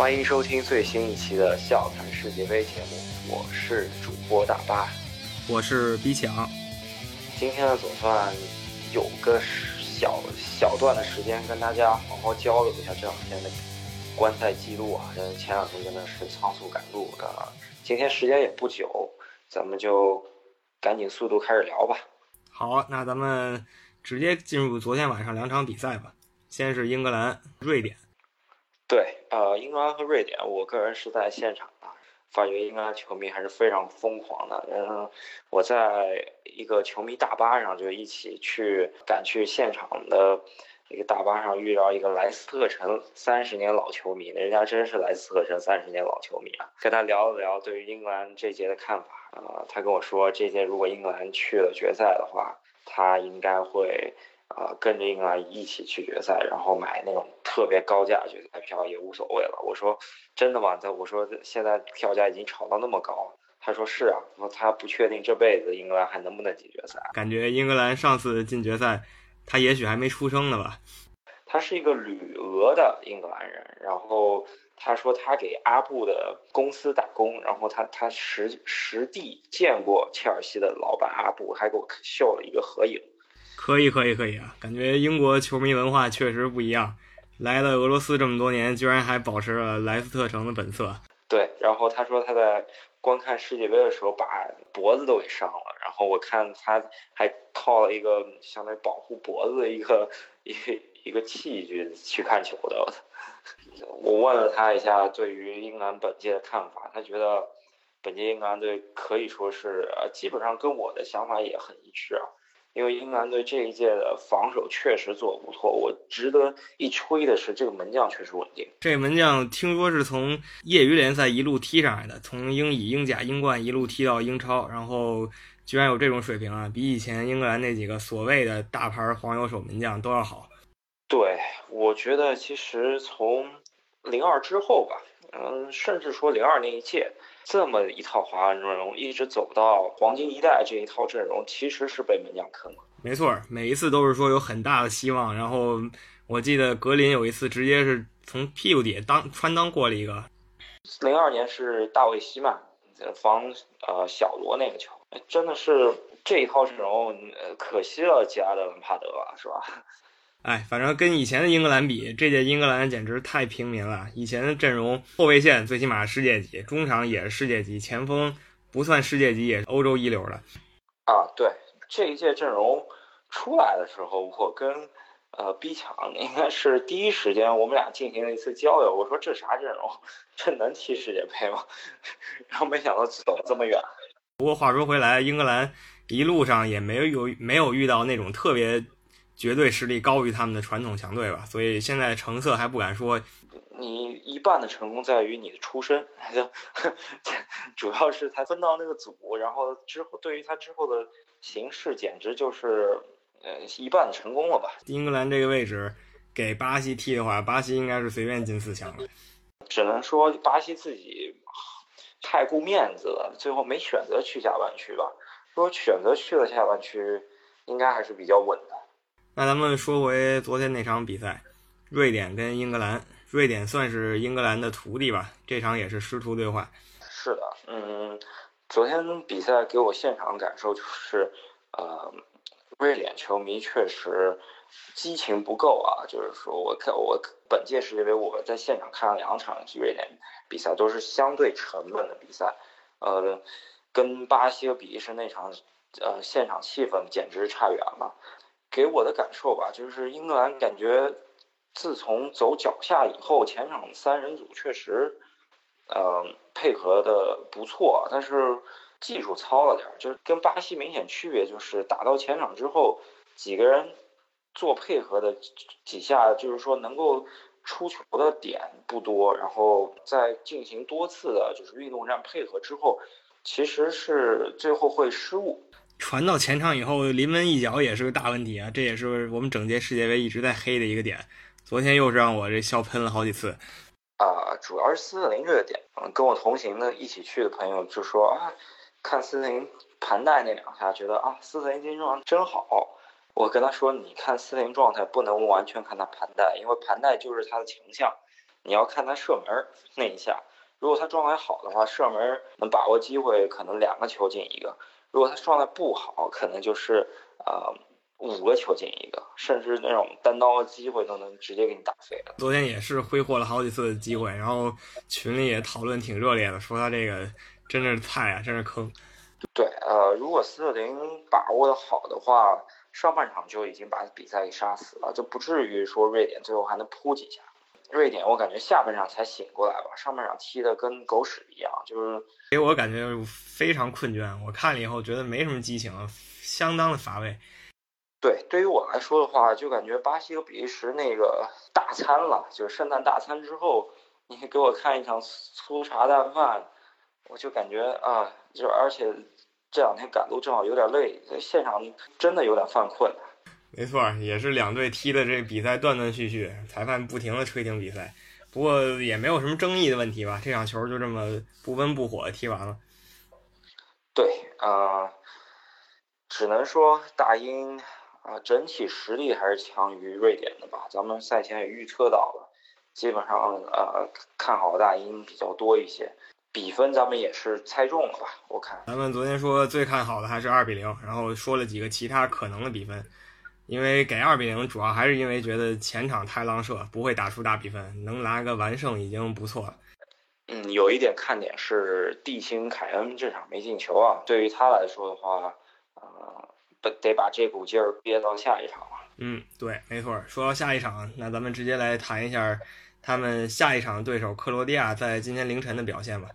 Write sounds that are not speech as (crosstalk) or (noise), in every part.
欢迎收听最新一期的笑谈世界杯节目，我是主播大巴，我是逼抢。今天呢，总算有个小小段的时间跟大家好好交流一下这两天的观赛记录啊。因为前两天真的是仓促赶路的，今天时间也不久，咱们就赶紧速度开始聊吧。好，那咱们直接进入昨天晚上两场比赛吧。先是英格兰、瑞典。对，呃，英格兰和瑞典，我个人是在现场的，发觉英格兰球迷还是非常疯狂的。嗯，我在一个球迷大巴上就一起去赶去现场的一个大巴上遇到一个莱斯特城三十年老球迷，人家真是莱斯特城三十年老球迷啊。跟他聊了聊对于英格兰这届的看法，啊，他跟我说这届如果英格兰去了决赛的话，他应该会。啊，跟着英格兰一起去决赛，然后买那种特别高价决赛票也无所谓了。我说真的吗？他我说现在票价已经炒到那么高，他说是啊，说他不确定这辈子英格兰还能不能进决赛。感觉英格兰上次进决赛，他也许还没出生呢吧？他是一个旅俄的英格兰人，然后他说他给阿布的公司打工，然后他他实实地见过切尔西的老板阿布，还给我秀了一个合影。可以可以可以啊！感觉英国球迷文化确实不一样。来了俄罗斯这么多年，居然还保持了莱斯特城的本色。对，然后他说他在观看世界杯的时候把脖子都给伤了。然后我看他还套了一个相当于保护脖子的一个 (laughs) 一一个器具去看球的。我问了他一下对于英格兰本届的看法，他觉得本届英格兰队可以说是呃基本上跟我的想法也很一致啊。因为英格兰队这一届的防守确实做得不错，我值得一吹的是这个门将确实稳定。这门将听说是从业余联赛一路踢上来的，从英乙、英甲、英冠一路踢到英超，然后居然有这种水平啊，比以前英格兰那几个所谓的大牌黄油手门将都要好。对，我觉得其实从零二之后吧，嗯，甚至说零二那一届。这么一套华安阵容，一直走到黄金一代这一套阵容，其实是被门将坑了。没错，每一次都是说有很大的希望。然后我记得格林有一次直接是从屁股底下当穿裆过了一个。零二年是大卫希曼防呃小罗那个球，真的是这一套阵容，呃，可惜了吉拉德伦帕德吧，是吧？哎，反正跟以前的英格兰比，这届英格兰简直太平民了。以前的阵容，后卫线最起码世界级，中场也是世界级，前锋不算世界级，也是欧洲一流的。啊，对，这一届阵容出来的时候，我跟呃 B 强应该是第一时间，我们俩进行了一次交流。我说这啥阵容？这能踢世界杯吗？(laughs) 然后没想到走这么远。不过话说回来，英格兰一路上也没有没有遇到那种特别。绝对实力高于他们的传统强队吧，所以现在成色还不敢说。你一半的成功在于你的出身，(laughs) 主要是他分到那个组，然后之后对于他之后的形势，简直就是呃一半的成功了吧。英格兰这个位置给巴西踢的话，巴西应该是随便进四强了。只能说巴西自己太顾面子了，最后没选择去下半区吧。如果选择去了下半区，应该还是比较稳的。那咱们说回昨天那场比赛，瑞典跟英格兰。瑞典算是英格兰的徒弟吧，这场也是师徒对话。是的，嗯，昨天比赛给我现场感受就是，呃，瑞典球迷确实激情不够啊。就是说我看我本届世界杯我在现场看了两场瑞典比赛，都是相对沉闷的比赛。呃，跟巴西和比利时那场，呃，现场气氛简直差远了。给我的感受吧，就是英格兰感觉自从走脚下以后，前场三人组确实，呃，配合的不错，但是技术糙了点。就是跟巴西明显区别，就是打到前场之后，几个人做配合的几下，就是说能够出球的点不多，然后在进行多次的就是运动战配合之后，其实是最后会失误。传到前场以后，临门一脚也是个大问题啊！这也是我们整届世界杯一直在黑的一个点。昨天又是让我这笑喷了好几次。啊，主要是斯特林这个点。嗯，跟我同行的一起去的朋友就说啊，看斯特林盘带那两下，觉得啊，斯特林今天状态真好。我跟他说，你看斯特林状态不能完全看他盘带，因为盘带就是他的强项。你要看他射门那一下，如果他状态好的话，射门能把握机会，可能两个球进一个；如果他状态不好，可能就是呃五个球进一个，甚至那种单刀的机会都能直接给你打飞了。昨天也是挥霍了好几次的机会，然后群里也讨论挺热烈的，说他这个真是菜啊，真是坑。对，呃，如果斯特林把握的好的话，上半场就已经把比赛给杀死了，就不至于说瑞典最后还能扑几下。瑞典我感觉下半场才醒过来吧，上半场踢的跟狗屎一样，就是给我感觉非常困倦。我看了以后觉得没什么激情，相当的乏味。对，对于我来说的话，就感觉巴西和比利时那个大餐了，就是圣诞大餐之后，你给我看一场粗茶淡饭，我就感觉啊，就而且这两天赶路正好有点累，现场真的有点犯困。没错，也是两队踢的这比赛断断续续，裁判不停的吹停比赛，不过也没有什么争议的问题吧？这场球就这么不温不火踢完了。对，啊，只能说大英啊整体实力还是强于瑞典的吧？咱们赛前也预测到了，基本上呃看好大英比较多一些，比分咱们也是猜中了吧？我看咱们昨天说最看好的还是二比零，然后说了几个其他可能的比分。因为给二比零，主要还是因为觉得前场太浪射，不会打出大比分，能拿个完胜已经不错了。嗯，有一点看点是地星凯恩这场没进球啊，对于他来说的话，呃，得得把这股劲儿憋到下一场了。嗯，对，没错。说到下一场，那咱们直接来谈一下他们下一场对手克罗地亚在今天凌晨的表现吧。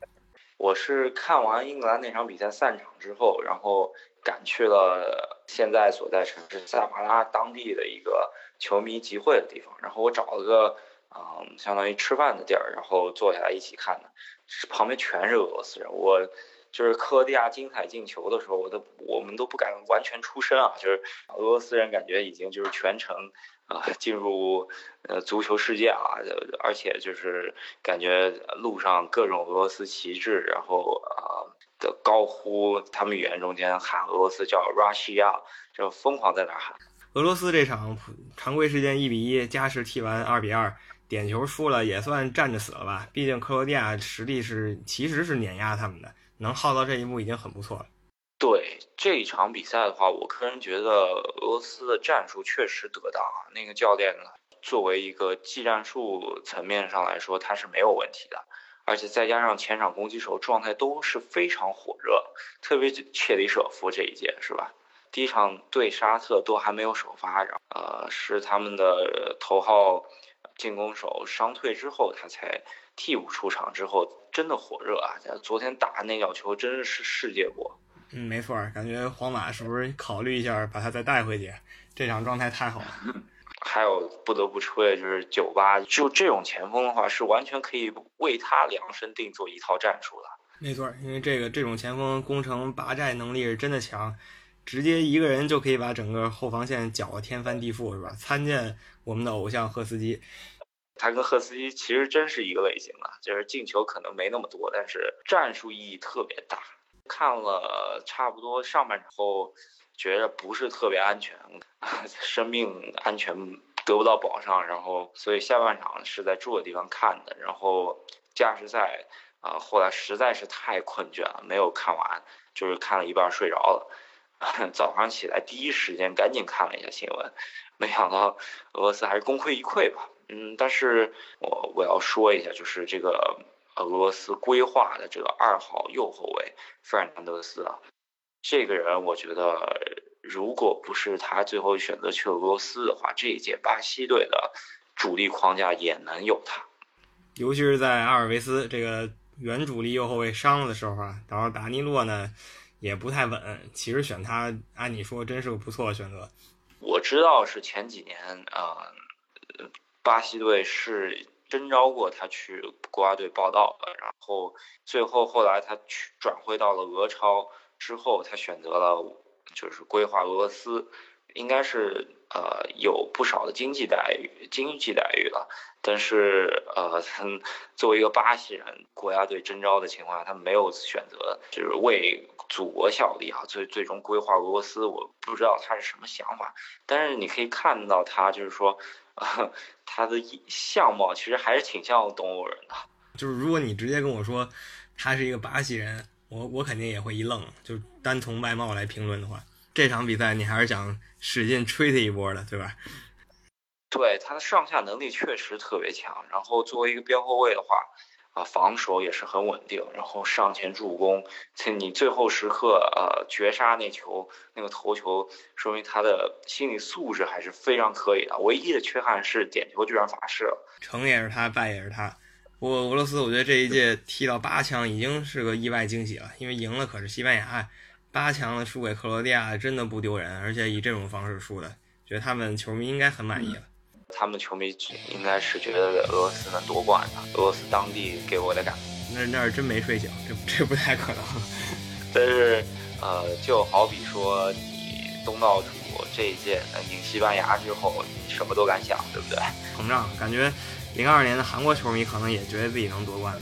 我是看完英格兰那场比赛散场之后，然后。赶去了现在所在城市塞马拉当地的一个球迷集会的地方，然后我找了个嗯，相当于吃饭的地儿，然后坐下来一起看的，旁边全是俄罗斯人。我就是克罗地亚精彩进球的时候，我都我们都不敢完全出声啊，就是俄罗斯人感觉已经就是全程啊进入呃足球世界啊，而且就是感觉路上各种俄罗斯旗帜，然后啊。的高呼，他们语言中间喊俄罗斯叫 Russia，就疯狂在那喊。俄罗斯这场常规时间一比一，加时踢完二比二，点球输了也算站着死了吧？毕竟克罗地亚实力是其实是碾压他们的，能耗到这一步已经很不错了。对这一场比赛的话，我个人觉得俄罗斯的战术确实得当啊。那个教练呢，作为一个技战术层面上来说，他是没有问题的。而且再加上前场攻击手状态都是非常火热，特别切里舍夫这一届是吧？第一场对沙特都还没有首发，然后呃是他们的头号进攻手伤退之后，他才替补出场之后真的火热啊！昨天打那脚球真是世界波。嗯，没错，感觉皇马是不是考虑一下把他再带回去？这场状态太好了。(laughs) 还有不得不吹的就是九八，就这种前锋的话，是完全可以为他量身定做一套战术的。没错，因为这个这种前锋攻城拔寨能力是真的强，直接一个人就可以把整个后防线搅得天翻地覆，是吧？参见我们的偶像赫斯基，他跟赫斯基其实真是一个类型的，就是进球可能没那么多，但是战术意义特别大。看了差不多上半场后。觉得不是特别安全，生命安全得不到保障，然后所以下半场是在住的地方看的，然后加时赛啊，后来实在是太困倦了，没有看完，就是看了一半睡着了。(laughs) 早上起来第一时间赶紧看了一下新闻，没想到俄罗斯还是功亏一篑吧。嗯，但是我我要说一下，就是这个俄罗斯规划的这个二号右后卫费尔南德斯啊。这个人，我觉得，如果不是他最后选择去俄罗斯的话，这一届巴西队的主力框架也能有他。尤其是在阿尔维斯这个原主力右后卫伤了的时候啊，然后达尼洛呢也不太稳。其实选他，按你说，真是个不错的选择。我知道是前几年啊，巴西队是征召过他去国家队报道的，然后最后后来他去转会到了俄超。之后，他选择了就是规划俄罗斯，应该是呃有不少的经济待遇，经济待遇了。但是呃，他 (laughs) 作为一个巴西人，国家队征召的情况下，他没有选择就是为祖国效力啊。最最终规划俄罗斯，我不知道他是什么想法。但是你可以看到他就是说，他的相貌其实还是挺像东欧人的。就是如果你直接跟我说他是一个巴西人，我我肯定也会一愣。就单从外貌来评论的话，这场比赛你还是想使劲吹他一波的，对吧？对，他的上下能力确实特别强。然后作为一个边后卫的话，啊，防守也是很稳定。然后上前助攻，你最后时刻呃绝杀那球那个头球，说明他的心理素质还是非常可以的。唯一的缺憾是点球居然罚失了，成也是他，败也是他。不过俄罗斯，我觉得这一届踢到八强已经是个意外惊喜了，因为赢了可是西班牙，八强了输给克罗地亚真的不丢人，而且以这种方式输的，觉得他们球迷应该很满意了。他们球迷应该是觉得俄罗斯能夺冠的，俄罗斯当地给我的感觉，那那是真没睡醒，这这不太可能。但是，呃，就好比说你东道主这一届能赢西班牙之后，你什么都敢想，对不对？膨胀，感觉零二年的韩国球迷可能也觉得自己能夺冠。